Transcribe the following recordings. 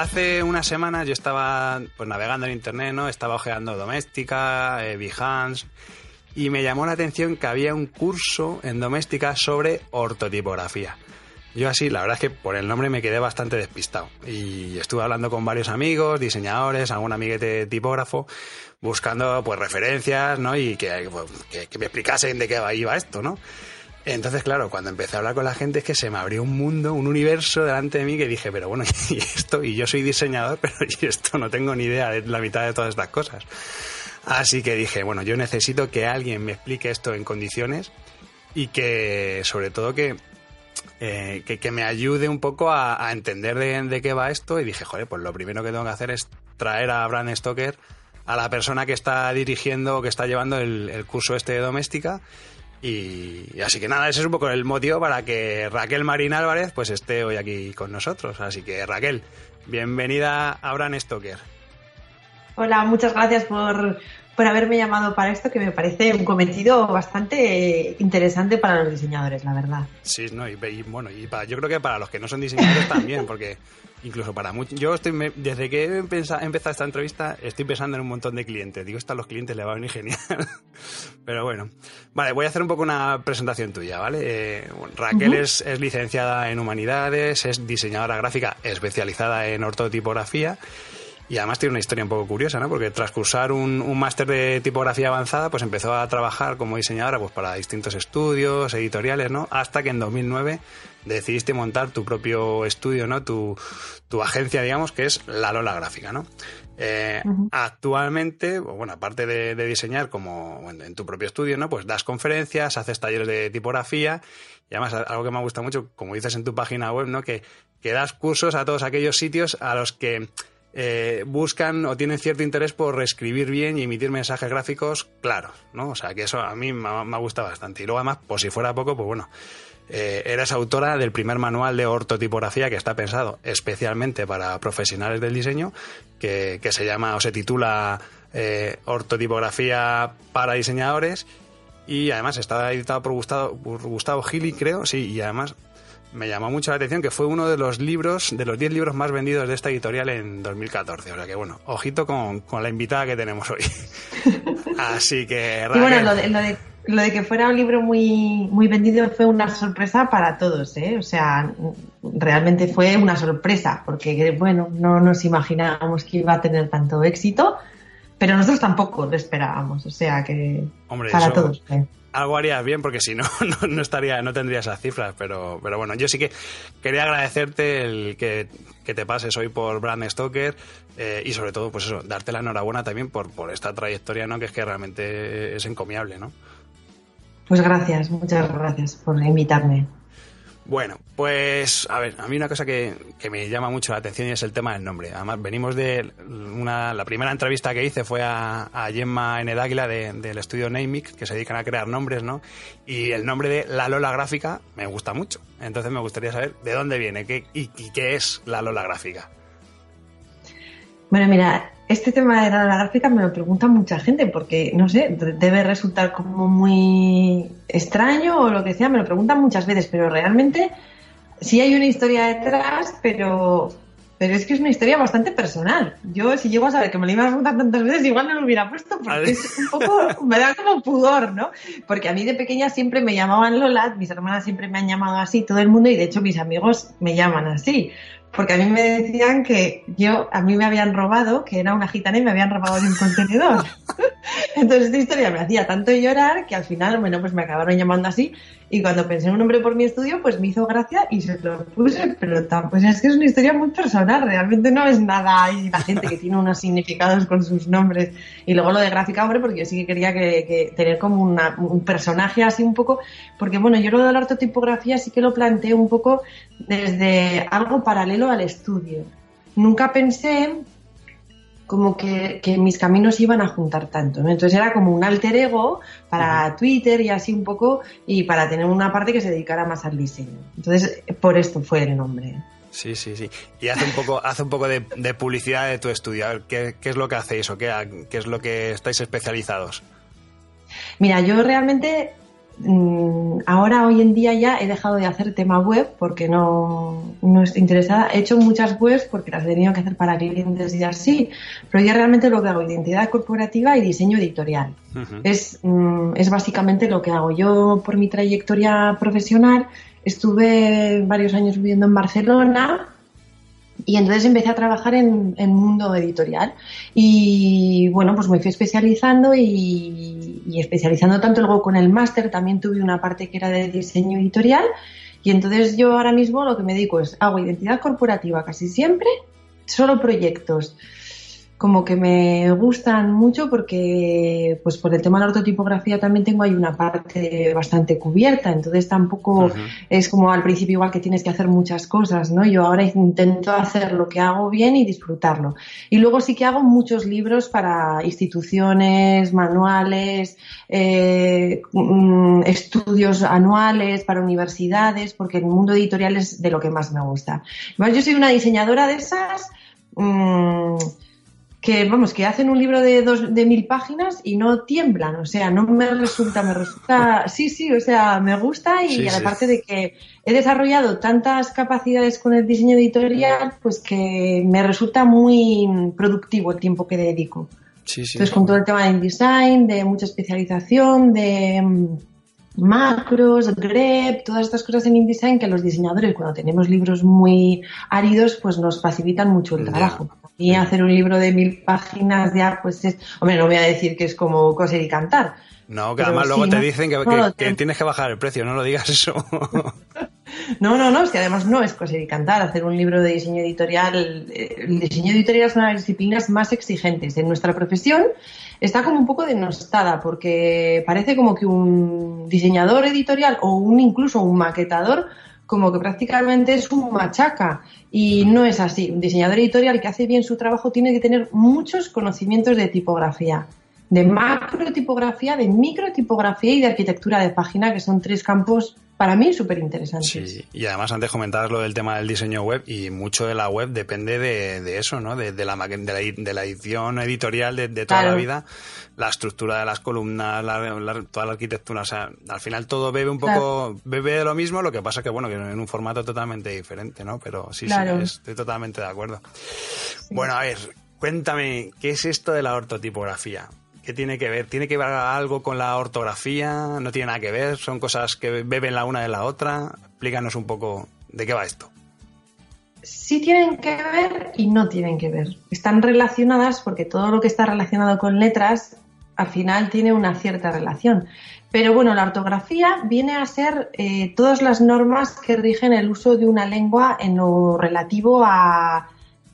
Hace unas semanas yo estaba pues navegando en internet, ¿no? Estaba ojeando Doméstica, eh, Behance, y me llamó la atención que había un curso en Doméstica sobre ortotipografía. Yo así, la verdad es que por el nombre me quedé bastante despistado. Y estuve hablando con varios amigos, diseñadores, algún amiguete tipógrafo, buscando pues referencias, ¿no? Y que, pues, que me explicasen de qué iba esto, ¿no? Entonces, claro, cuando empecé a hablar con la gente es que se me abrió un mundo, un universo delante de mí que dije, pero bueno, y esto, y yo soy diseñador, pero y esto no tengo ni idea de la mitad de todas estas cosas. Así que dije, bueno, yo necesito que alguien me explique esto en condiciones y que, sobre todo, que, eh, que, me ayude un poco a, entender de, qué va esto. Y dije, joder, pues lo primero que tengo que hacer es traer a Bran Stoker, a la persona que está dirigiendo o que está llevando el, el curso este de doméstica y, así que nada, ese es un poco el motivo para que Raquel Marín Álvarez pues esté hoy aquí con nosotros. Así que Raquel, bienvenida a Bran Stoker. Hola, muchas gracias por, por haberme llamado para esto, que me parece un cometido bastante interesante para los diseñadores, la verdad. Sí, no, y, bueno, y para, yo creo que para los que no son diseñadores también, porque incluso para muchos. Yo estoy, desde que he empezado, esta entrevista, estoy pensando en un montón de clientes. Digo, esto a los clientes le va a venir genial. Pero bueno, vale, voy a hacer un poco una presentación tuya, ¿vale? Eh, Raquel es, es, licenciada en Humanidades, es diseñadora gráfica especializada en ortotipografía. Y además tiene una historia un poco curiosa, ¿no? Porque tras cursar un, un máster de tipografía avanzada, pues empezó a trabajar como diseñadora pues para distintos estudios, editoriales, ¿no? Hasta que en 2009 decidiste montar tu propio estudio, ¿no? Tu, agencia, digamos, que es La Lola Gráfica, ¿no? Eh, actualmente, bueno, aparte de, diseñar como en tu propio estudio, ¿no? Pues das conferencias, haces talleres de tipografía y además algo que me gusta mucho, como dices en tu página web, ¿no? Que, que das cursos a todos aquellos sitios a los que eh, buscan o tienen cierto interés por reescribir bien y emitir mensajes gráficos claros, ¿no? O sea, que eso a mí me, me gusta bastante. Y luego además, por si fuera poco, pues bueno, eh, eres autora del primer manual de ortotipografía que está pensado especialmente para profesionales del diseño, que, se llama o se titula eh, Ortotipografía para diseñadores y además está editado por Gustavo, por Gustavo Gili, creo, sí, y además me llamó mucho la atención que fue uno de los libros, de los 10 libros más vendidos de esta editorial en 2014. O sea que bueno, ojito con, la invitada que tenemos hoy. Así que... Y bueno, lo de, lo de que fuera un libro muy, muy vendido fue una sorpresa para todos, ¿eh? O sea, realmente fue una sorpresa, porque, bueno, no nos imaginábamos que iba a tener tanto éxito, pero nosotros tampoco lo esperábamos, o sea que para todos. ¿eh? Algo harías bien, porque si no, no, estaría, no tendría esas cifras, pero, pero bueno, yo sí que quería agradecerte el que, te pases hoy por Brand Stoker eh, y sobre todo, pues eso, darte la enhorabuena también por, por esta trayectoria, ¿no? Que es que realmente es encomiable, ¿no? Pues gracias, muchas gracias por invitarme. Bueno, pues a ver, a mí una cosa que, me llama mucho la atención es el tema del nombre. Además, venimos de una, la primera entrevista que hice fue a, Gemma N. Dáguila del estudio Namic, que se dedican a crear nombres, ¿no? Y el nombre de La Lola Gráfica me gusta mucho. Entonces me gustaría saber de dónde viene qué, y, y qué es La Lola Gráfica. Bueno, mira, este tema de la gráfica me lo pregunta mucha gente porque, no sé, debe resultar como muy extraño o lo que sea, me lo preguntan muchas veces, pero realmente sí hay una historia detrás, pero, pero es que es una historia bastante personal. Yo, si llego a saber que me lo iba a preguntar tantas veces, igual no lo hubiera puesto porque es un poco, me da como pudor, ¿no? Porque a mí de pequeña siempre me llamaban Lola, mis hermanas siempre me han llamado así, todo el mundo, y de hecho mis amigos me llaman así porque a mí me decían que yo, a mí me habían robado, que era una gitana y me habían robado de un contenedor. Entonces esta historia me hacía tanto llorar que al final, bueno, pues me acabaron llamando así y cuando pensé en un nombre por mi estudio, pues me hizo gracia y se lo puse, pero pues es que es una historia muy personal, realmente no es nada y la gente que tiene unos significados con sus nombres y luego lo de gráfica, hombre, porque yo sí que quería que, tener como un personaje así un poco, porque bueno, yo lo de la ortotipografía sí que lo planteé un poco desde algo paralelo al estudio. Nunca pensé como que, mis caminos iban a juntar tanto. Entonces era como un alter ego para Twitter y así un poco, y para tener una parte que se dedicara más al diseño. Entonces, por esto fue el nombre. Sí, sí, sí. Y hace un poco, hace un poco de, publicidad de tu estudio. ¿qué, es lo que hacéis o qué, qué es lo que estáis especializados? Mira, yo realmente ahora, hoy en día ya he dejado de hacer tema web porque no, no estoy interesada. He hecho muchas webs porque las he tenido que hacer para clientes y así, pero ya realmente lo que hago, identidad corporativa y diseño editorial. es, mm, es básicamente lo que hago. Yo, por mi trayectoria profesional, estuve varios años viviendo en Barcelona, y entonces empecé a trabajar en, en mundo editorial. Y bueno, pues me fui especializando y, y especializando tanto luego con el máster, también tuve una parte que era de diseño editorial. Y entonces yo ahora mismo lo que me dedico es hago identidad corporativa casi siempre, solo proyectos como que me gustan mucho porque, pues por el tema de la ortotipografía también tengo ahí una parte bastante cubierta, entonces tampoco es como al principio igual que tienes que hacer muchas cosas, ¿no? Yo ahora intento hacer lo que hago bien y disfrutarlo. Y luego sí que hago muchos libros para instituciones, manuales, eh, mm, estudios anuales para universidades, porque el mundo editorial es de lo que más me gusta. yo soy una diseñadora de esas. Mmm, que vamos, que hacen un libro de dos, de mil páginas y no tiemblan, o sea, no me resulta, me resulta, sí, sí, o sea, me gusta y aparte de que he desarrollado tantas capacidades con el diseño editorial, pues que me resulta muy productivo el tiempo que dedico. Sí, Entonces, con todo el tema de InDesign, de mucha especialización, de mm, macros, grep, todas estas cosas en InDesign que los diseñadores cuando tenemos libros muy áridos pues nos facilitan mucho el trabajo. Y hacer un libro de mil páginas ya pues es, hombre, no voy a decir que es como coser y cantar. No, que además luego te dicen que, tienes que bajar el precio, no lo digas eso. no, no, no, es que además no es coser y cantar. Hacer un libro de diseño editorial, el diseño editorial es una de las disciplinas más exigentes en nuestra profesión está como un poco denostada porque parece como que un diseñador editorial o un incluso un maquetador como que prácticamente es un machaca y no es así. Un diseñador editorial que hace bien su trabajo tiene que tener muchos conocimientos de tipografía, de macro tipografía, de micro tipografía y de arquitectura de página, que son tres campos para mí súper interesante. Sí, y además antes comentabas lo del tema del diseño web y mucho de la web depende de, eso, ¿no? De, la, de, la, edición editorial de, toda la vida, la estructura de las columnas, toda la arquitectura, o sea, al final todo bebe un poco, bebe de lo mismo, lo que pasa que, bueno, que en un formato totalmente diferente, ¿no? Pero sí, sí, estoy totalmente de acuerdo. Bueno, a ver, cuéntame, ¿qué es esto de la ortotipografía? ¿Qué tiene que ver? ¿Tiene que ver algo con la ortografía? ¿No tiene nada que ver? ¿Son cosas que beben la una de la otra? Explícanos un poco de qué va esto. Sí tienen que ver y no tienen que ver. Están relacionadas porque todo lo que está relacionado con letras al final tiene una cierta relación. Pero bueno, la ortografía viene a ser eh, todas las normas que rigen el uso de una lengua en lo relativo a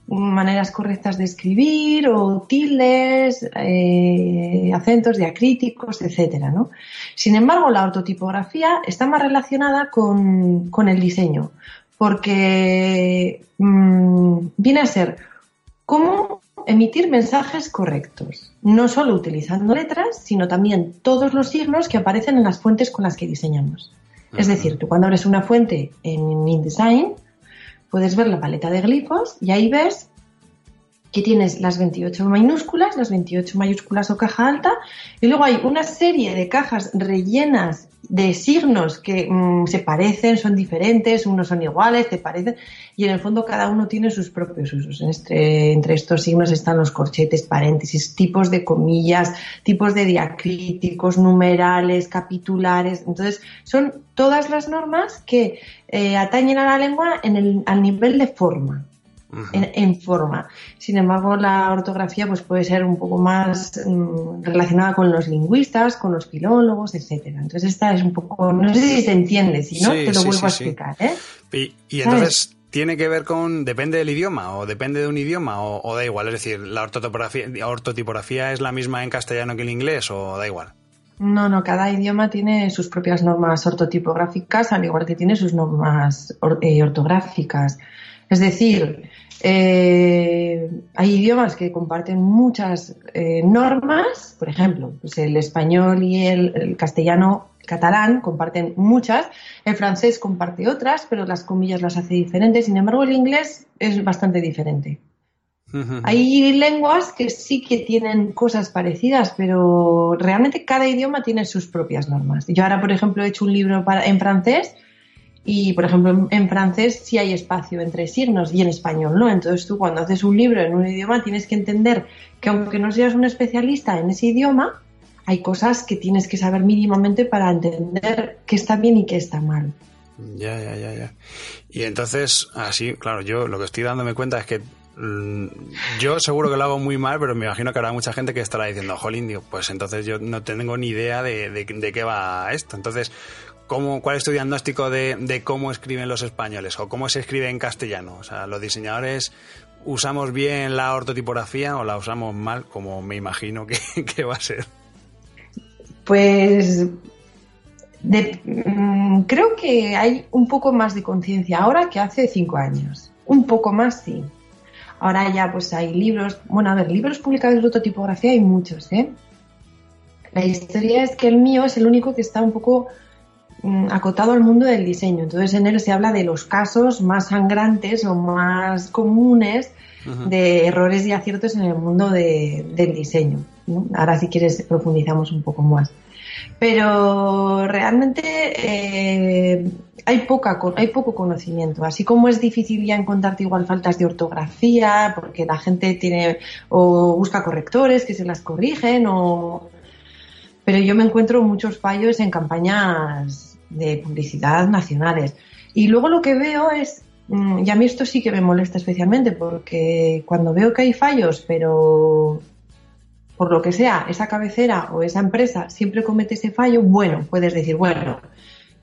maneras correctas de escribir o tildes, eh, acentos diacríticos, etcétera, ¿no? Sin embargo, la ortotipografía está más relacionada con, el diseño, porque mm, viene a ser cómo emitir mensajes correctos, no solo utilizando letras, sino también todos los signos que aparecen en las fuentes con las que diseñamos. Es decir, tú cuando abres una fuente en InDesign, puedes ver la paleta de glifos y ahí ves que tienes las 28 minúsculas, las 28 mayúsculas o caja alta, y luego hay una serie de cajas rellenas de signos que mm, se parecen, son diferentes, unos son iguales, te parecen, y en el fondo cada uno tiene sus propios usos. Este, entre estos signos están los corchetes, paréntesis, tipos de comillas, tipos de diacríticos, numerales, capitulares. Entonces, son todas las normas que eh, atañen a la lengua en el, al nivel de forma en, forma. Sin embargo, la ortografía pues, puede ser un poco más mm, relacionada con los lingüistas, con los filólogos, etcétera. Entonces, esta es un poco, no sé si se entiende, si no, te lo vuelvo a explicar. ¿eh? Y, entonces, ¿tiene que ver con, depende del idioma o depende de un idioma o, da igual? Es decir, ¿la ortotipografía, ortotipografía es la misma en castellano que en inglés o da igual? No, no, cada idioma tiene sus propias normas ortotipográficas, al igual que tiene sus normas eh, ortográficas. Es decir, eh, hay idiomas que comparten muchas eh, normas, por ejemplo, pues el español y el, castellano catalán comparten muchas, el francés comparte otras, pero las comillas las hace diferentes, sin embargo el inglés es bastante diferente. Hay lenguas que sí que tienen cosas parecidas, pero realmente cada idioma tiene sus propias normas. Yo ahora, por ejemplo, he hecho un libro para, en francés y, por ejemplo, en, francés sí hay espacio entre signos y en español no. Entonces tú cuando haces un libro en un idioma tienes que entender que aunque no seas un especialista en ese idioma, hay cosas que tienes que saber mínimamente para entender qué está bien y qué está mal. Ya, ya, ya, ya. Y entonces, así, claro, yo lo que estoy dándome cuenta es que mm, yo seguro que lo hago muy mal, pero me imagino que habrá mucha gente que estará diciendo, jolín, pues entonces yo no tengo ni idea de, de, de qué va esto. Entonces, ¿cuál es tu diagnóstico de, cómo escriben los españoles o cómo se escribe en castellano? O sea, los diseñadores usamos bien la ortotipografía o la usamos mal, como me imagino que, va a ser. Pues mm, creo que hay un poco más de conciencia ahora que hace cinco años. Un poco más, sí. Ahora ya pues hay libros, bueno, a ver, libros publicados de ortotipografía hay muchos, ¿eh? La historia es que el mío es el único que está un poco acotado al mundo del diseño. Entonces en él se habla de los casos más sangrantes o más comunes de errores y aciertos en el mundo del diseño. Ahora si quieres profundizamos un poco más. Pero realmente eh, hay, poca, hay poco conocimiento. Así como es difícil ya encontrarte igual faltas de ortografía, porque la gente tiene o busca correctores que se las corrigen, o... pero yo me encuentro muchos fallos en campañas de publicidad nacionales. Y luego lo que veo es, mm, y a mí esto sí que me molesta especialmente, porque cuando veo que hay fallos, pero por lo que sea, esa cabecera o esa empresa siempre comete ese fallo, bueno, puedes decir, bueno,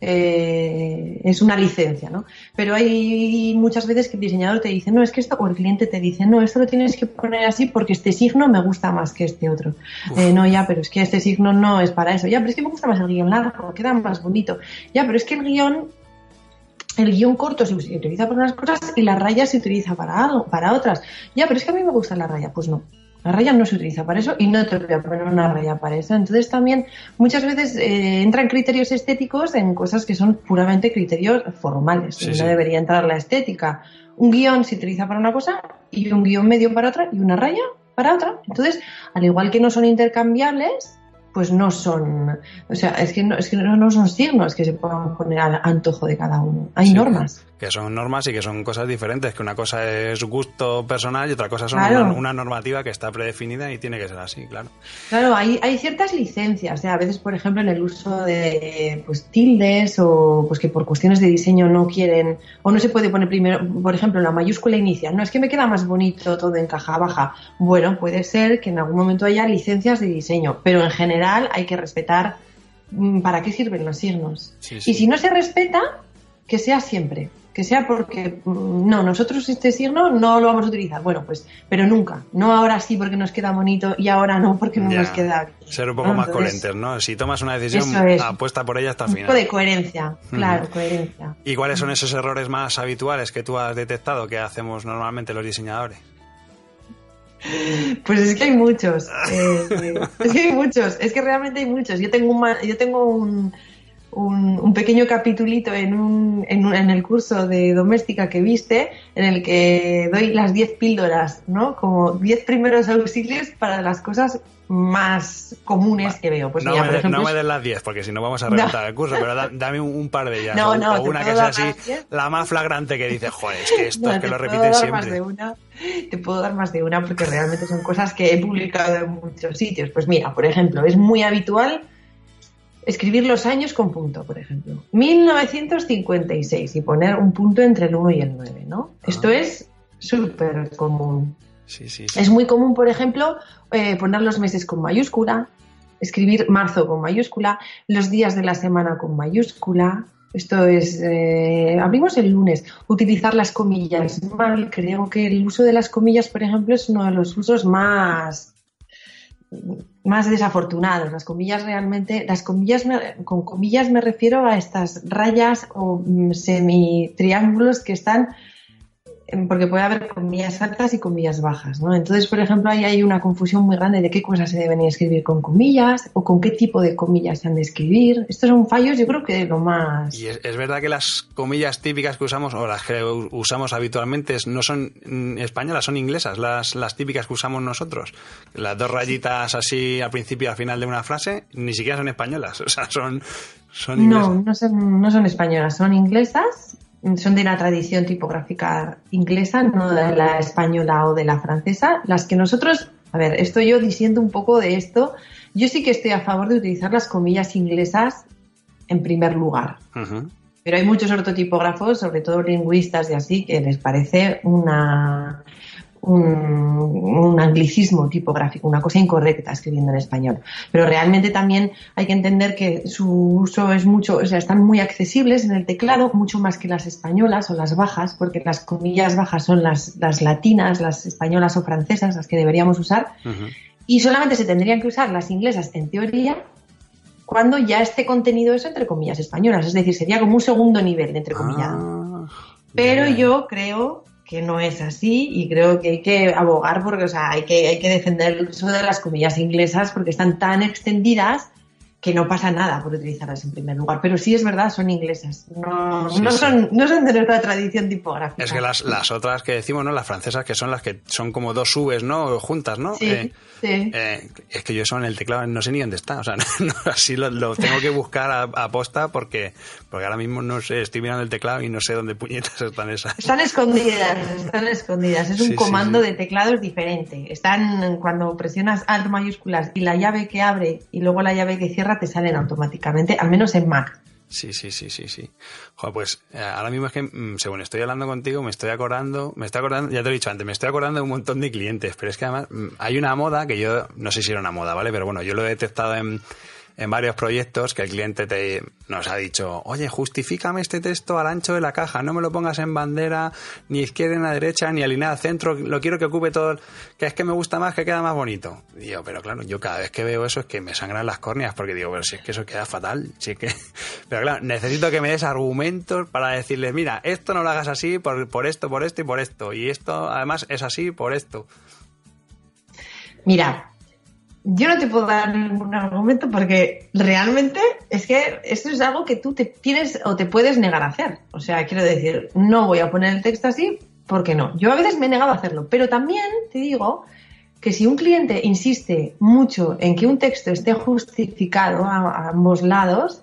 eh, es una licencia, ¿no? Pero hay muchas veces que el diseñador te dice, no, es que esto, o el cliente te dice, no, esto lo tienes que poner así porque este signo me gusta más que este otro. Eh, no, ya, pero es que este signo no es para eso. Ya, pero es que me gusta más el guion largo, queda más bonito. Ya, pero es que el guion el guion corto se utiliza para unas cosas y la raya se utiliza para algo, para otras. Ya, pero es que a mí me gusta la raya. Pues no. La raya no se utiliza para eso y no te voy a poner una raya para eso. Entonces también muchas veces eh, entran criterios estéticos en cosas que son puramente criterios formales. no debería entrar la estética. Un guion se utiliza para una cosa y un guion medio para otra y una raya para otra. Entonces, al igual que no son intercambiables, pues no son, o sea, es que no, es que no, son signos que se puedan poner al antojo de cada uno. Hay normas que son normas y que son cosas diferentes, que una cosa es gusto personal y otra cosa es una, normativa que está predefinida y tiene que ser así, claro. Claro, hay, hay ciertas licencias, a veces, por ejemplo, en el uso de pues, tildes o pues que por cuestiones de diseño no quieren, o no se puede poner primero, por ejemplo, la mayúscula inicial, no es que me queda más bonito todo en caja baja. Bueno, puede ser que en algún momento haya licencias de diseño, pero en general hay que respetar mm, para qué sirven los signos. Y si no se respeta, que sea siempre que sea porque mm, no, nosotros este signo no lo vamos a utilizar. Bueno, pues, pero nunca. No ahora sí porque nos queda bonito y ahora no porque no nos queda Ser un poco más coherentes, ¿no? Si tomas una decisión, apuesta por ella hasta el final. Un poco de coherencia, claro, coherencia. ¿Y cuáles son esos errores más habituales que tú has detectado que hacemos normalmente los diseñadores? Pues es que hay muchos. Eh, es que hay muchos. Es que realmente hay muchos. Yo tengo un, yo tengo un un, pequeño capitulito en, un, en, el curso de doméstica que viste, en el que doy las 10 píldoras, ¿no? Como 10 primeros auxilios para las cosas más comunes que veo. Pues no, me, des las 10, porque si no vamos a reventar el curso, pero dame un, par de ellas. No, no, o, una que sea así, la más flagrante que dice, joder, es que esto es que lo repiten siempre. Más de una, te puedo dar más de una porque realmente son cosas que he publicado en muchos sitios. Pues mira, por ejemplo, es muy habitual escribir los años con punto, por ejemplo. 1956 y poner un punto entre el 1 y el 9, ¿no? Esto ah. es súper común. Sí, sí, Es muy común, por ejemplo, eh, poner los meses con mayúscula, escribir marzo con mayúscula, los días de la semana con mayúscula. Esto es, eh, abrimos el lunes, utilizar las comillas mal. Creo que el uso de las comillas, por ejemplo, es uno de los usos más más desafortunados. Las comillas realmente, las comillas, con comillas me refiero a estas rayas o mm, semi-triángulos que están porque puede haber comillas altas y comillas bajas, ¿no? Entonces, por ejemplo, ahí hay una confusión muy grande de qué cosas se deben escribir con comillas o con qué tipo de comillas se han de escribir. Estos son fallos, yo creo que lo más... Y es, verdad que las comillas típicas que usamos o las que usamos habitualmente no son españolas, son inglesas, las, las típicas que usamos nosotros. Las dos rayitas así al principio y al final de una frase ni siquiera son españolas, o sea, son... son no, no son, no son españolas, son inglesas son de la tradición tipográfica inglesa, no de la española o de la francesa. Las que nosotros, a ver, estoy yo diciendo un poco de esto. Yo sí que estoy a favor de utilizar las comillas inglesas en primer lugar. Pero hay muchos ortotipógrafos, sobre todo lingüistas y así, que les parece una, un, anglicismo tipográfico, una cosa incorrecta escribiendo en español. Pero realmente también hay que entender que su uso es mucho, o sea, están muy accesibles en el teclado, mucho más que las españolas o las bajas, porque las comillas bajas son las, las latinas, las españolas o francesas, las que deberíamos usar. Y solamente se tendrían que usar las inglesas en teoría cuando ya esté contenido eso entre comillas españolas. Es decir, sería como un segundo nivel de entre comillas. Ah, Pero yo creo que no es así y creo que hay que abogar porque, o sea, hay que, hay que defender el uso de las comillas inglesas porque están tan extendidas que no pasa nada por utilizarlas en primer lugar. Pero sí es verdad, son inglesas. No, Son, no son de nuestra tradición tipográfica. Es que las, las, otras que decimos, ¿no? Las francesas, que son las que son como dos subes, ¿no? Juntas, ¿no? Sí, eh. Eh, es que yo eso en el teclado no sé ni dónde está. O sea, así lo, tengo que buscar a, posta porque, porque ahora mismo no sé, estoy mirando el teclado y no sé dónde puñetas están esas. Están escondidas, están escondidas. Es un comando de teclados diferente. Están cuando presionas alt mayúsculas y la llave que abre y luego la llave que cierra te salen automáticamente, al menos en Mac. Sí, sí, sí, sí, sí. Joder, pues eh, ahora mismo es que, mm, según estoy hablando contigo, me estoy acordando, me estoy acordando, ya te he dicho antes, me estoy acordando de un montón de clientes, pero es que además mm, hay una moda que yo, no sé si era una moda, ¿vale? Pero bueno, yo lo he detectado en, en varios proyectos que el cliente te, nos ha dicho, oye, justifícame este texto al ancho de la caja, no me lo pongas en bandera, ni izquierda ni derecha, ni alineada al centro, lo quiero que ocupe todo, que es que me gusta más, que queda más bonito. digo, pero claro, yo cada vez que veo eso es que me sangran las córneas, porque digo, pero si es que eso queda fatal, si es que... Pero claro, necesito que me des argumentos para decirle, mira, esto no lo hagas así por, por esto, por esto y por esto, y esto además es así por esto. Mira, yo no te puedo dar ningún argumento porque realmente es que esto es algo que tú te tienes o te puedes negar a hacer. O sea, quiero decir, no voy a poner el texto así porque no. Yo a veces me he negado a hacerlo, pero también te digo que si un cliente insiste mucho en que un texto esté justificado a, ambos lados,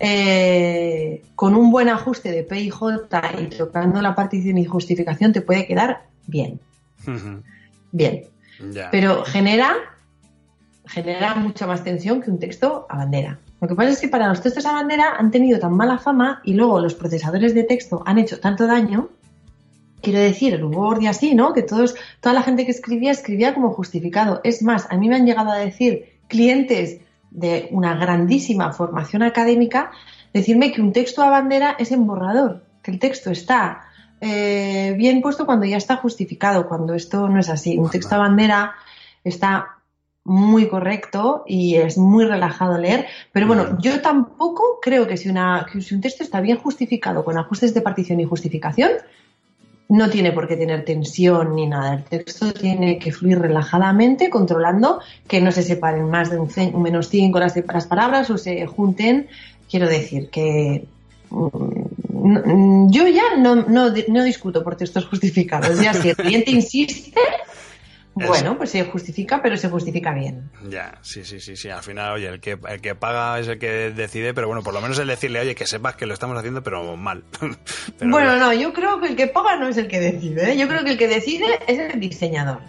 eh, con un buen ajuste de P y J y tocando la partición y justificación te puede quedar bien. Bien. Pero genera genera mucha más tensión que un texto a bandera. Lo que pasa es que para los textos a bandera han tenido tan mala fama y luego los procesadores de texto han hecho tanto daño. Quiero decir, el Word y así, ¿no? Que todos, toda la gente que escribía, escribía como justificado. Es más, a mí me han llegado a decir clientes de una grandísima formación académica, decirme que un texto a bandera es emborrador, que el texto está eh, bien puesto cuando ya está justificado, cuando esto no es así. Un texto a bandera está muy correcto y es muy relajado leer. Pero bueno, yo tampoco creo que si, una, si un texto está bien justificado con ajustes de partición y justificación, no tiene por qué tener tensión ni nada. El texto tiene que fluir relajadamente, controlando que no se separen más de un, menos cinco las, las palabras o se junten. Quiero decir que mm, yo ya no, no, no, discuto por textos justificados. Ya si el cliente insiste, bueno, pues se justifica, pero se justifica bien. Ya, sí, sí, sí, sí. Al final, oye, el que, el que paga es el que decide, pero bueno, por lo menos el decirle, oye, que sepas que lo estamos haciendo, pero mal. bueno, no, yo creo que el que paga no es el que decide. ¿eh? Yo creo que el que decide es el diseñador.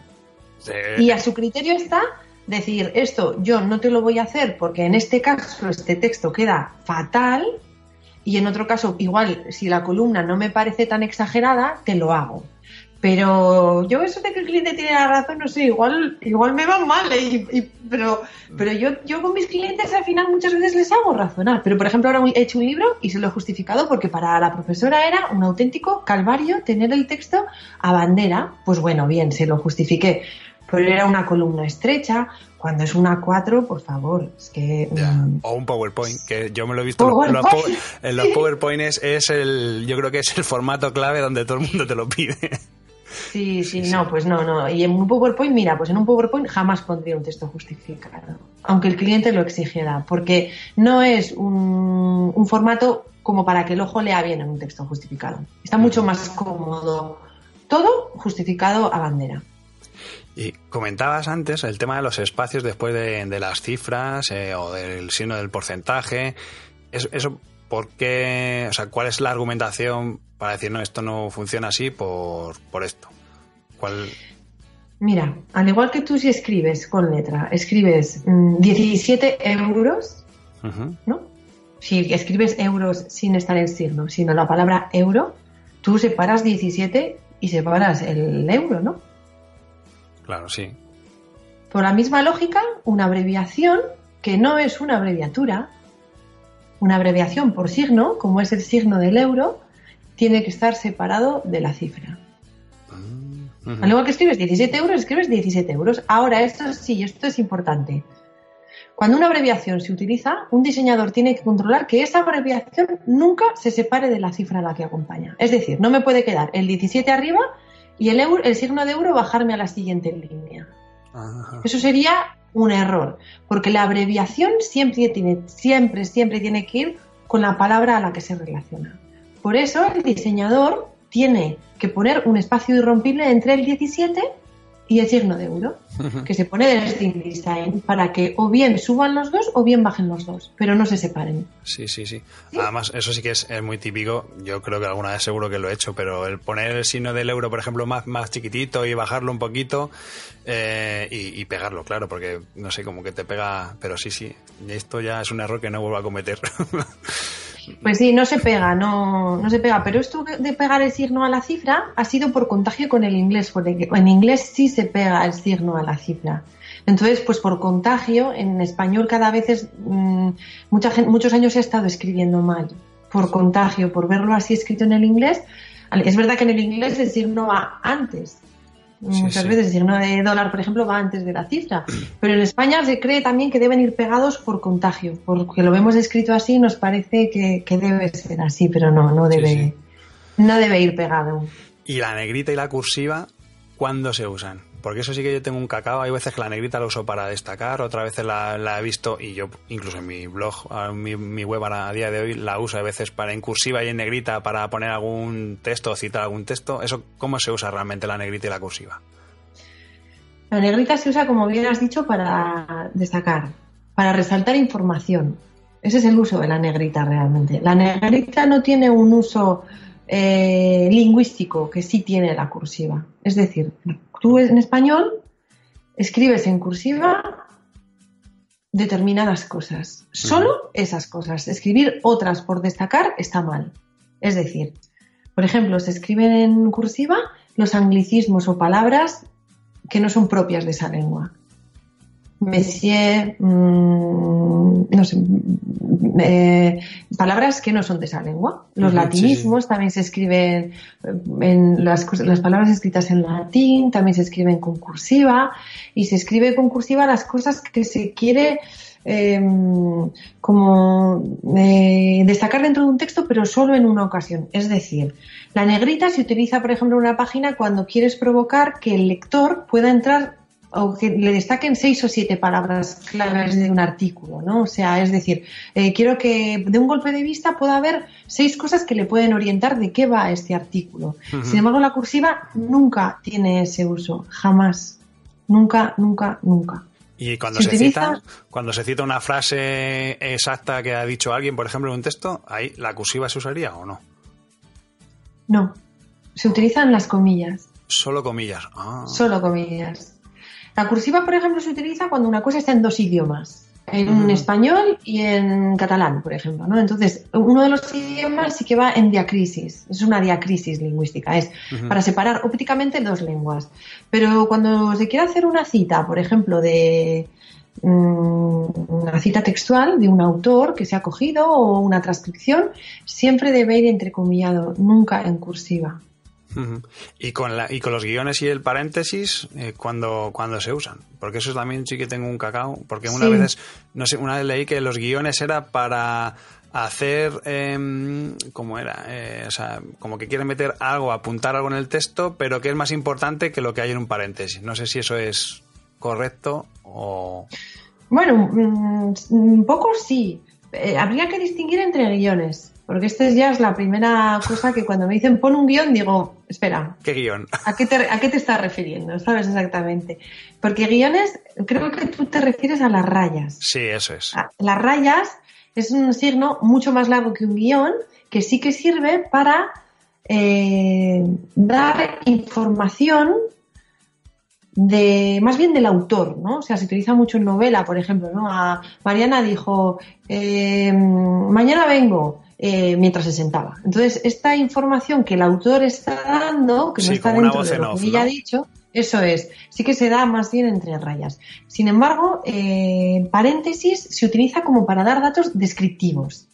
Y a su criterio está decir, esto yo no te lo voy a hacer porque en este caso este texto queda fatal y en otro caso, igual, si la columna no me parece tan exagerada, te lo hago. Pero yo eso de que el cliente tiene la razón, no sé, igual, igual me va mal, ¿eh? pero, pero yo, yo con mis clientes al final muchas veces les hago razonar. Pero por ejemplo ahora he hecho un libro y se lo he justificado porque para la profesora era un auténtico calvario tener el texto a bandera. Pues bueno, bien, se lo justifiqué. Pero era una columna estrecha, cuando es una 4, por favor, es que... Mm. O un PowerPoint, que yo me lo he visto en los PowerPoint es el, yo creo que es el formato clave donde todo el mundo te lo pide. Sí, sí, no, pues no, no. Y en un PowerPoint, mira, pues en un PowerPoint jamás pondría un texto justificado, aunque el cliente lo exigiera, porque no es un, formato como para que el ojo lea bien en un texto justificado. Está mucho más cómodo. Todo justificado a bandera. Y comentabas antes el tema de los espacios después de, las cifras eh, o del signo del porcentaje. Eso, eso, ¿por qué? O sea, ¿cuál es la argumentación para decir, no, esto no funciona así por, esto? ¿Cuál? Mira, al igual que tú si escribes con letra, escribes 17 mm, euros, ¿no? Si escribes euros sin estar en signo, sino la palabra euro, tú separas 17 y separas el euro, ¿no? Claro, sí. Por la misma lógica, una abreviación que no es una abreviatura, una abreviación por signo, como es el signo del euro, tiene que estar separado de la cifra. Mm, Al igual que escribes 17 euros, escribes 17 euros. Ahora, esto sí, esto es importante. Cuando una abreviación se utiliza, un diseñador tiene que controlar que esa abreviación nunca se separe de la cifra a la que acompaña. Es decir, no me puede quedar el 17 arriba y el, euro, el signo de euro bajarme a la siguiente línea. Eso sería un error, porque la abreviación siempre tiene, siempre, siempre tiene que ir con la palabra a la que se relaciona. Por eso el diseñador tiene que poner un espacio irrompible entre el 17 y el signo de euro, que se pone del Steam Design para que o bien suban los dos o bien bajen los dos, pero no se separen. Sí, sí, sí. Además, eso sí que es, muy típico. Yo creo que alguna vez seguro que lo he hecho, pero el poner el signo del euro, por ejemplo, más, más chiquitito y bajarlo un poquito eh, y, y, pegarlo, claro, porque no sé, como que te pega. Pero sí, sí. Esto ya es un error que no vuelvo a cometer. Pues sí, no se pega, no, no se pega. Pero esto de pegar el signo a la cifra ha sido por contagio con el inglés, porque en inglés sí se pega el signo a la cifra. Entonces, pues por contagio, en español cada vez es, mm, mucha gente, muchos años he estado escribiendo mal, por contagio, por verlo así escrito en el inglés. Es verdad que en el inglés el signo va antes, Muchas veces el signo de dólar, por ejemplo, va antes de la cifra. Pero en España se cree también que deben ir pegados por contagio, porque lo vemos escrito así nos parece que, debe ser así, pero no, no debe, no debe ir pegado. ¿Y la negrita y la cursiva cuándo se usan? Porque eso sí que yo tengo un cacao. Hay veces que la negrita la uso para destacar, otras veces la, he visto y yo incluso en mi blog, mi, mi web a día de hoy la uso a veces para en cursiva y en negrita para poner algún texto o citar algún texto. ¿Eso cómo se usa realmente la negrita y la cursiva? La negrita se usa, como bien has dicho, para destacar, para resaltar información. Ese es el uso de la negrita realmente. La negrita no tiene un uso eh, lingüístico que sí tiene la cursiva. Es decir, tú en español escribes en cursiva determinadas cosas, solo esas cosas. Escribir otras por destacar está mal. Es decir, por ejemplo, se escriben en cursiva los anglicismos o palabras que no son propias de esa lengua. Messier, mm, no sé, eh, palabras que no son de esa lengua. Los latinismos también se escriben en las, las palabras escritas en latín, también se escriben con cursiva y se escribe con cursiva las cosas que se quiere em, como eh, destacar dentro de un texto, pero solo en una ocasión. Es decir, la negrita se utiliza, por ejemplo, en una página cuando quieres provocar que el lector pueda entrar o que le destaquen seis o siete palabras claves de un artículo, ¿no? O sea, es decir, eh, quiero que de un golpe de vista pueda haber seis cosas que le pueden orientar de qué va este artículo. Sin embargo, la cursiva nunca tiene ese uso, jamás, nunca, nunca, nunca. Y cuando se, cita, cuando se cita una frase exacta que ha dicho alguien, por ejemplo, en un texto, ahí la cursiva se usaría o no? No, se utilizan las comillas. Solo comillas. Ah. Solo comillas. La cursiva, por ejemplo, se utiliza cuando una cosa está en dos idiomas, en español y en catalán, por ejemplo. ¿no? Entonces, uno de los idiomas sí que va en diacrisis, es una diacrisis lingüística, es para separar ópticamente dos lenguas. Pero cuando se quiere hacer una cita, por ejemplo, de mm, una cita textual de un autor que se ha cogido o una transcripción, siempre debe ir entrecomillado, nunca en cursiva. Y con, la, y con los guiones y el paréntesis, eh, cuando, cuando se usan. Porque eso también sí que tengo un cacao. Porque una vez, no sé, una vez leí que los guiones era para hacer, eh, ¿cómo era? Eh, o sea, como que quieren meter algo, apuntar algo en el texto, pero que es más importante que lo que hay en un paréntesis. No sé si eso es correcto o... Bueno, mm, un poco sí. Eh, habría que distinguir entre guiones. Porque esta ya es la primera cosa que cuando me dicen pon un guion, digo, espera. ¿Qué guion? ¿A qué te, a qué te estás refiriendo? ¿Sabes exactamente? Porque guiones, creo que tú te refieres a las rayas. Sí, eso es. Ah, las rayas es un signo mucho más largo que un guion, que sí que sirve para eh, dar información de más bien del autor, ¿no? O sea, se utiliza mucho en novela, por ejemplo, ¿no? A Mariana dijo, eh, mañana vengo, eh, mientras se sentaba. Entonces, esta información que el autor está dando, que no está dentro de lo que ella ha dicho, eso es, sí que se da más bien entre rayas. Sin embargo, eh, paréntesis se utiliza como para dar datos descriptivos.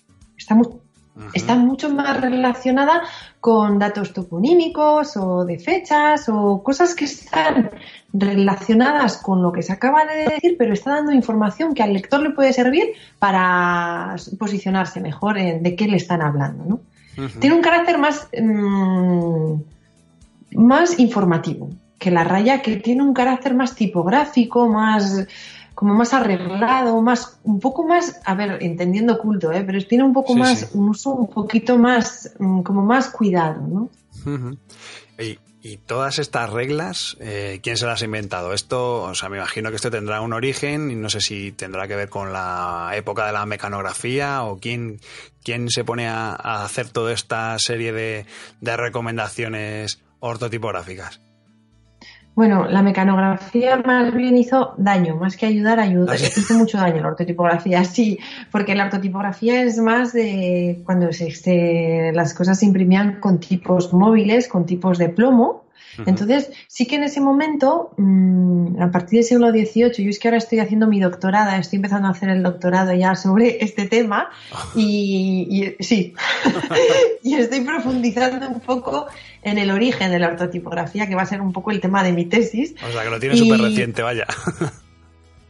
Está mucho más relacionada con datos toponímicos o de fechas o cosas que están relacionadas con lo que se acaba de decir, pero está dando información que al lector le puede servir para posicionarse mejor en de qué le están hablando. ¿no? Tiene un carácter más, mm, más informativo que la raya, que tiene un carácter más tipográfico, más como más arreglado, más, un poco más, a ver, entendiendo culto, ¿eh? pero tiene un poco más, un uso un poquito más, mm, como más cuidado, ¿no? y, todas estas reglas, eh, ¿quién se las ha inventado? Esto, o sea, me imagino que esto tendrá un origen y no sé si tendrá que ver con la época de la mecanografía o quién, quién se pone a, hacer toda esta serie de, de recomendaciones ortotipográficas. Bueno, la mecanografía más bien hizo daño, más que ayudar, ayudó. ¿Ah, hizo mucho daño la ortotipografía, sí, porque la ortotipografía es más de cuando se, las cosas se imprimían con tipos móviles, con tipos de plomo, entonces, sí que en ese momento, mm, a partir del siglo XVIII, yo es que ahora estoy haciendo mi doctorada, estoy empezando a hacer el doctorado ya sobre este tema y, sí, y estoy profundizando un poco en el origen de la ortotipografía, que va a ser un poco el tema de mi tesis. O sea, que lo tiene súper reciente, vaya.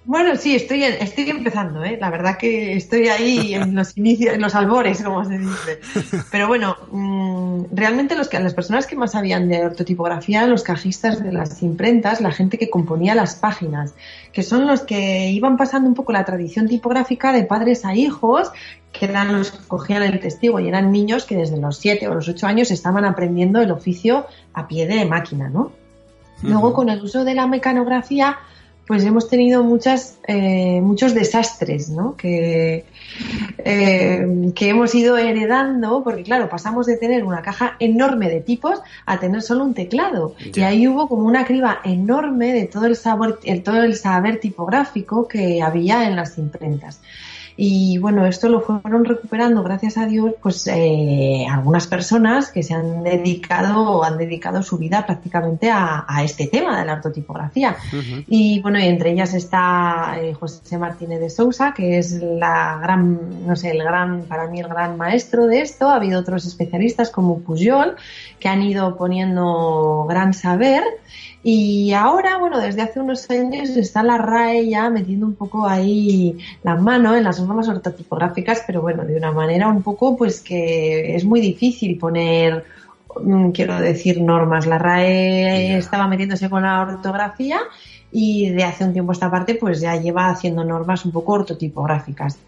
Bueno, sí, estoy, estoy empezando, ¿eh? La verdad que estoy ahí en los inicios, en los albores, como se dice. Pero bueno, mm, realmente los que, las personas que más sabían de ortotipografía, los cajistas de las imprentas, la gente que componía las páginas, que son los que iban pasando un poco la tradición tipográfica de padres a hijos, que eran los que cogían el testigo y eran niños que desde los siete o los ocho años estaban aprendiendo el oficio a pie de máquina, ¿no? Luego, con el uso de la mecanografía, pues hemos tenido muchas, eh, muchos desastres, ¿no? Que, eh, que hemos ido heredando, porque claro, pasamos de tener una caja enorme de tipos a tener solo un teclado. Y ahí hubo como una criba enorme de todo el, sabor, todo el saber tipográfico que había en las imprentas. Y bueno, esto lo fueron recuperando, gracias a Dios, pues eh, algunas personas que se han dedicado han dedicado su vida prácticamente a, este tema de la ortotipografía. Y bueno, y entre ellas está eh, José Martínez de Sousa, que es la gran, no sé, el gran, para mí el gran maestro de esto. Ha habido otros especialistas como Pujol, que han ido poniendo gran saber. Y ahora, bueno, desde hace unos años está la RAE ya metiendo un poco ahí la mano en las normas ortotipográficas, pero bueno, de una manera un poco pues que es muy difícil poner, mm, quiero decir, normas. La RAE estaba metiéndose con la ortografía y de hace un tiempo esta parte pues ya lleva haciendo normas un poco ortotipográficas.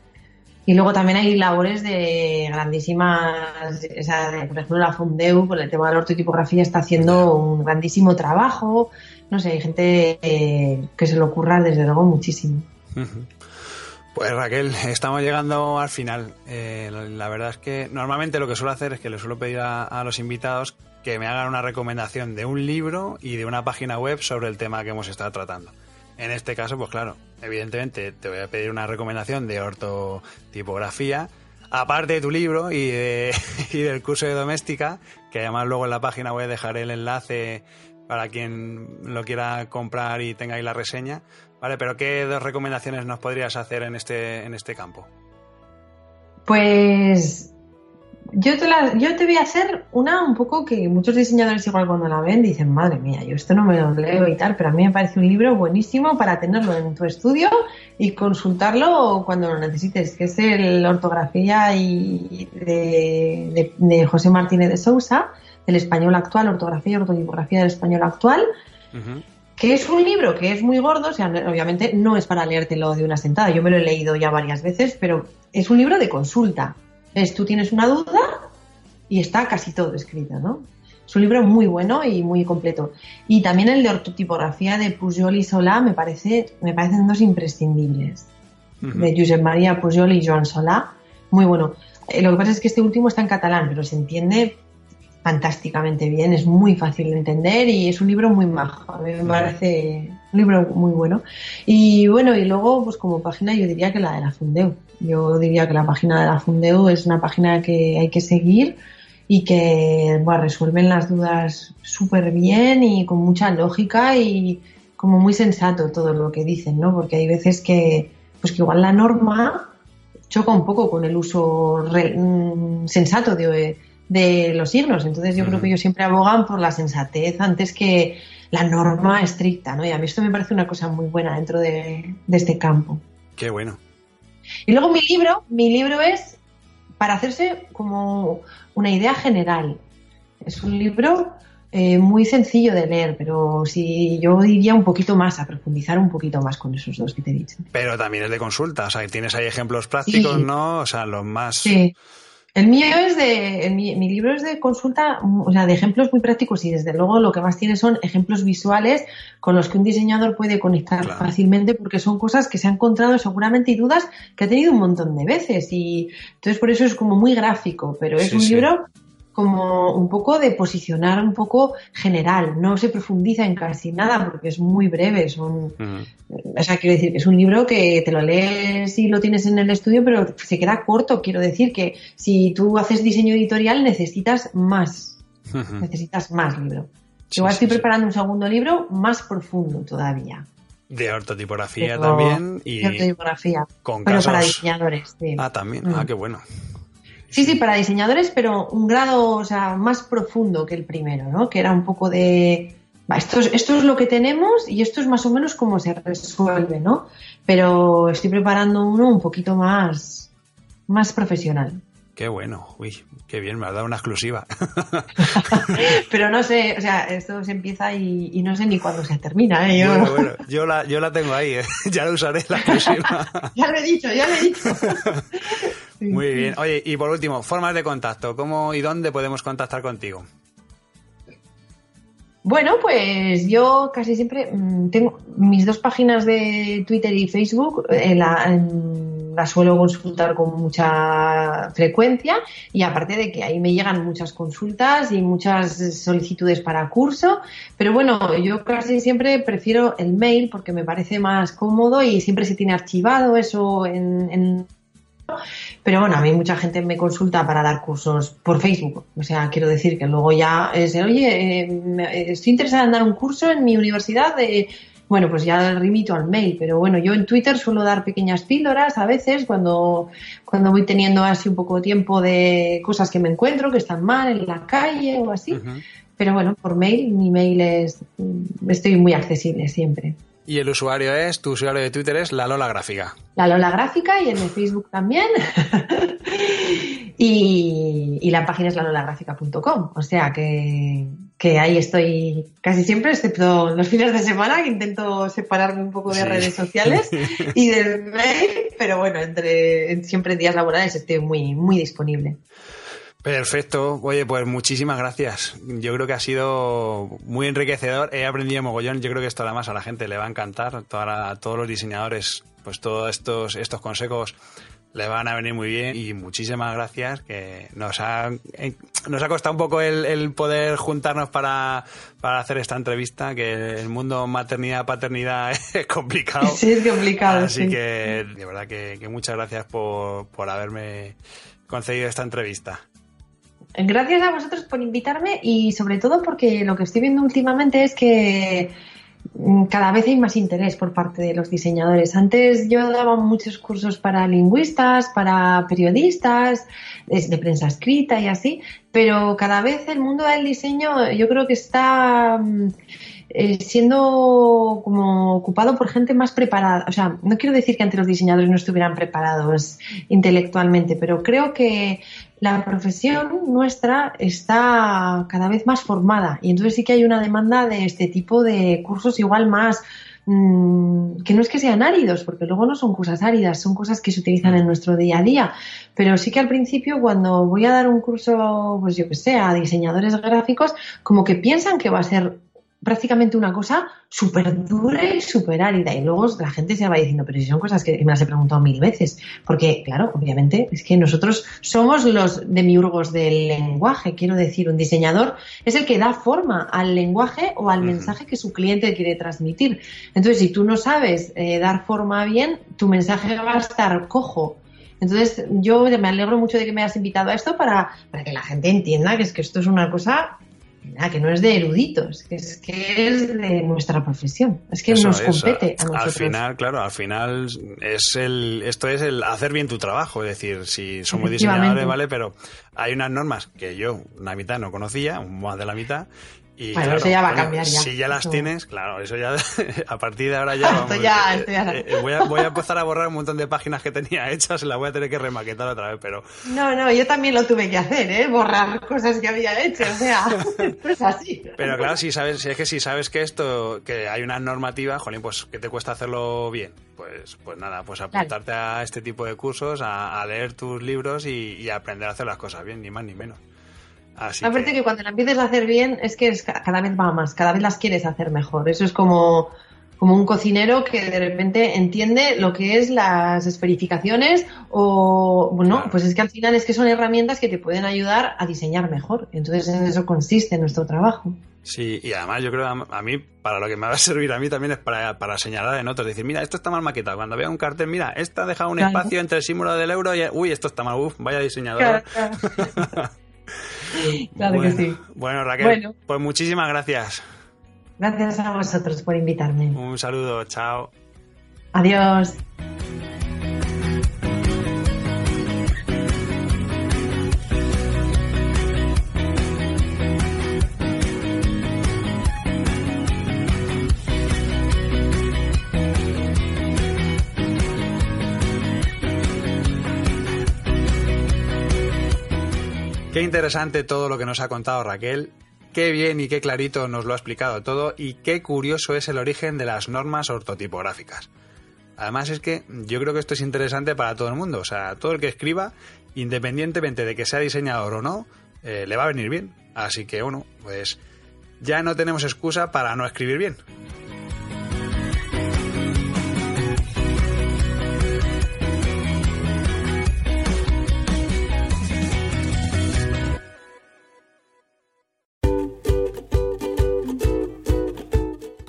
Y luego también hay labores de grandísimas, o sea, por ejemplo, la Fundeu, con el tema de la ortotipografía, está haciendo un grandísimo trabajo. No sé, hay gente eh, que se lo ocurra desde luego muchísimo. Pues Raquel, estamos llegando al final. Eh, la verdad es que normalmente lo que suelo hacer es que le suelo pedir a, los invitados que me hagan una recomendación de un libro y de una página web sobre el tema que hemos estado tratando. En este caso, pues claro, evidentemente te voy a pedir una recomendación de ortotipografía, aparte de tu libro y, del curso de doméstica, que además luego en la página web dejaré el enlace para quien lo quiera comprar y tenga ahí la reseña. Vale, pero ¿qué dos recomendaciones nos podrías hacer en este, en este campo? Pues yo te, la, yo te voy a hacer una un poco que muchos diseñadores igual cuando la ven dicen, madre mía, yo esto no me lo leo y tal, pero a mí me parece un libro buenísimo para tenerlo en tu estudio y consultarlo cuando lo necesites, que es el Ortografía y de, José Martínez de Sousa, del español actual, Ortografía y Ortotipografía del español actual. que es un libro que es muy gordo, o sea, obviamente no es para leértelo de una sentada, yo me lo he leído ya varias veces, pero es un libro de consulta. Es, tú tienes una duda y está casi todo escrito, ¿no? Es un libro muy bueno y muy completo. Y también el de ortotipografía de Pujol y Solá me, parece, me parecen dos imprescindibles. De Josep María Pujol y Joan Solá. Muy bueno. Eh, lo que pasa es que este último está en catalán, pero se entiende fantásticamente bien, es muy fácil de entender y es un libro muy majo. A mí me parece libro muy bueno. Y bueno, y luego, pues como página, yo diría que la de la Fundeu. Yo diría que la página de la Fundeu es una página que hay que seguir y que bueno, resuelven las dudas súper bien y con mucha lógica y como muy sensato todo lo que dicen, ¿no? Porque hay veces que, pues que igual la norma choca un poco con el uso mm, sensato de, de, los signos. Entonces yo creo que ellos siempre abogan por la sensatez antes que la norma estricta, ¿no? Y a mí esto me parece una cosa muy buena dentro de, de este campo. Qué bueno. Y luego mi libro, mi libro es para hacerse como una idea general. Es un libro eh, muy sencillo de leer, pero sí yo diría un poquito más, a profundizar un poquito más con esos dos que te he dicho. Pero también es de consulta, o sea, tienes ahí ejemplos prácticos, ¿no? O sea, los más... Sí. El mío es de, mi, libro es de consulta, o sea, de ejemplos muy prácticos y desde luego lo que más tiene son ejemplos visuales con los que un diseñador puede conectar fácilmente porque son cosas que se han encontrado seguramente y dudas que ha tenido un montón de veces y entonces por eso es como muy gráfico, pero es un libro como un poco de posicionar un poco general, no se profundiza en casi nada porque es muy breve, son, o sea, quiero decir que es un libro que te lo lees y lo tienes en el estudio, pero se queda corto, quiero decir que si tú haces diseño editorial necesitas más, necesitas más libro. Igual estoy preparando un segundo libro más profundo todavía. De ortotipografía también y de ortotipografía, con pero para diseñadores. Ah, también, ah, qué bueno. Sí, sí, para diseñadores, pero un grado o sea, más profundo que el primero, ¿no? Que era un poco de, esto es, esto es lo que tenemos y esto es más o menos cómo se resuelve, ¿no? Pero estoy preparando uno un poquito más, más profesional. Qué bueno, uy, qué bien, me has dado una exclusiva. Pero no sé, o sea, esto se empieza y, no sé ni cuándo se termina. ¿eh? Yo... Bueno, bueno, yo la, yo la tengo ahí, ¿eh? ya la usaré la exclusiva. ya lo he dicho, ya lo he dicho. Muy bien. Oye, y por último, formas de contacto. ¿Cómo y dónde podemos contactar contigo? Bueno, pues yo casi siempre mm, tengo mis dos páginas de Twitter y Facebook, eh, las suelo consultar con mucha frecuencia y aparte de que ahí me llegan muchas consultas y muchas solicitudes para curso, pero bueno, yo casi siempre prefiero el mail porque me parece más cómodo y siempre se tiene archivado eso en Pero bueno, a mí mucha gente me consulta para dar cursos por Facebook. O sea, quiero decir que luego ya es, oye, eh, estoy interesada en dar un curso en mi universidad de bueno, pues ya remito al mail, pero bueno, yo en Twitter suelo dar pequeñas píldoras a veces cuando, cuando voy teniendo así un poco de tiempo de cosas que me encuentro, que están mal en la calle o así. Pero bueno, por mail, mi mail es, estoy muy accesible siempre. Y el usuario es, tu usuario de Twitter es la Lola Gráfica. La Lola Gráfica y en el Facebook también. y, y, la página es lalolagráfica.com. O sea que, que ahí estoy casi siempre, excepto los fines de semana, que intento separarme un poco de redes sociales y del mail, pero bueno, entre siempre en días laborales estoy muy, muy disponible. Perfecto. Oye, pues muchísimas gracias. Yo creo que ha sido muy enriquecedor. He aprendido mogollón. Yo creo que esto además a la gente le va a encantar. a todos los diseñadores, pues todos estos, estos consejos le van a venir muy bien y muchísimas gracias que nos ha, eh, nos ha costado un poco el, poder juntarnos para, hacer esta entrevista, que el mundo maternidad-paternidad es complicado. Sí, es complicado. Así que de verdad que, que muchas gracias por, por haberme concedido esta entrevista. Gracias a vosotros por invitarme y sobre todo porque lo que estoy viendo últimamente es que Mm, cada vez hay más interés por parte de los diseñadores. Antes yo daba muchos cursos para lingüistas, para periodistas, de prensa escrita y así, pero cada vez el mundo del diseño yo creo que está mm, eh, siendo como ocupado por gente más preparada. O sea, no quiero decir que antes los diseñadores no estuvieran preparados intelectualmente, pero creo que la profesión nuestra está cada vez más formada y entonces sí que hay una demanda de este tipo de cursos igual más mm, que no es que sean áridos, porque luego no son cosas áridas, son cosas que se utilizan en nuestro día a día. Pero sí que al principio, cuando voy a dar un curso, pues yo que sé, a diseñadores gráficos, como que piensan que va a ser prácticamente una cosa súper dura y súper árida. Y luego la gente se va diciendo, pero si son cosas que me las he preguntado mil veces. Porque, claro, obviamente, es que nosotros somos los demiurgos del lenguaje. Quiero decir, un diseñador es el que da forma al lenguaje o al mensaje que su cliente quiere transmitir. Entonces, si tú no sabes eh, dar forma bien, tu mensaje va a estar cojo. Entonces, yo me alegro mucho de que me hayas invitado a esto para, para que la gente entienda que es que esto es una cosa que no es de eruditos, que es que es de nuestra profesión, es que nos compete a nosotros. Al final, claro, al final es el, esto es el hacer bien tu trabajo, es decir, si somos diseñadores, vale, pero hay unas normas que yo, la mitad no conocía, más de la mitad, y bueno, eso ya va a cambiar ya. Si ya las tienes, claro, eso ya a partir de ahora ya vamos. ya, ya. Eh, eh, voy, a, voy, a, empezar a borrar un montón de páginas que tenía hechas y las voy a tener que remaquetar otra vez, pero... No, no, yo también lo tuve que hacer, ¿eh? Borrar cosas que había hecho, o sea, es así. Pero claro, si sabes, si es que si sabes que esto, que hay una normativa, jolín, pues que te cuesta hacerlo bien. Pues, pues nada, pues apuntarte a este tipo de cursos, a, leer tus libros y, y aprender a hacer las cosas bien, ni más ni menos. Aparte que... cuando la empieces a hacer bien es que cada vez va más, cada vez las quieres hacer mejor. Eso es como, como un cocinero que de repente entiende lo que es las esferificaciones o, bueno, pues es que al final es que son herramientas que te pueden ayudar a diseñar mejor. Entonces en eso consiste nuestro trabajo. Sí, y además yo creo a, mí, para lo que me va a servir a mí también es para, para señalar en otros, decir, mira, esto está mal maquetado. Cuando vea un cartel, mira, esta ha dejado un espacio entre el símbolo del euro y, uy, esto está mal, uff, vaya diseñador. claro que sí. Bueno, Raquel, pues muchísimas gracias. Gracias a vosotros por invitarme. Un saludo, chao. Adiós. Qué interesante todo lo que nos ha contado Raquel. Qué bien y qué clarito nos lo ha explicado todo y qué curioso es el origen de las normas ortotipográficas. Además es que yo creo que esto es interesante para todo el mundo, o sea, todo el que escriba, independientemente de que sea diseñador o no, eh, le va a venir bien. Así que bueno, pues ya no tenemos excusa para no escribir bien.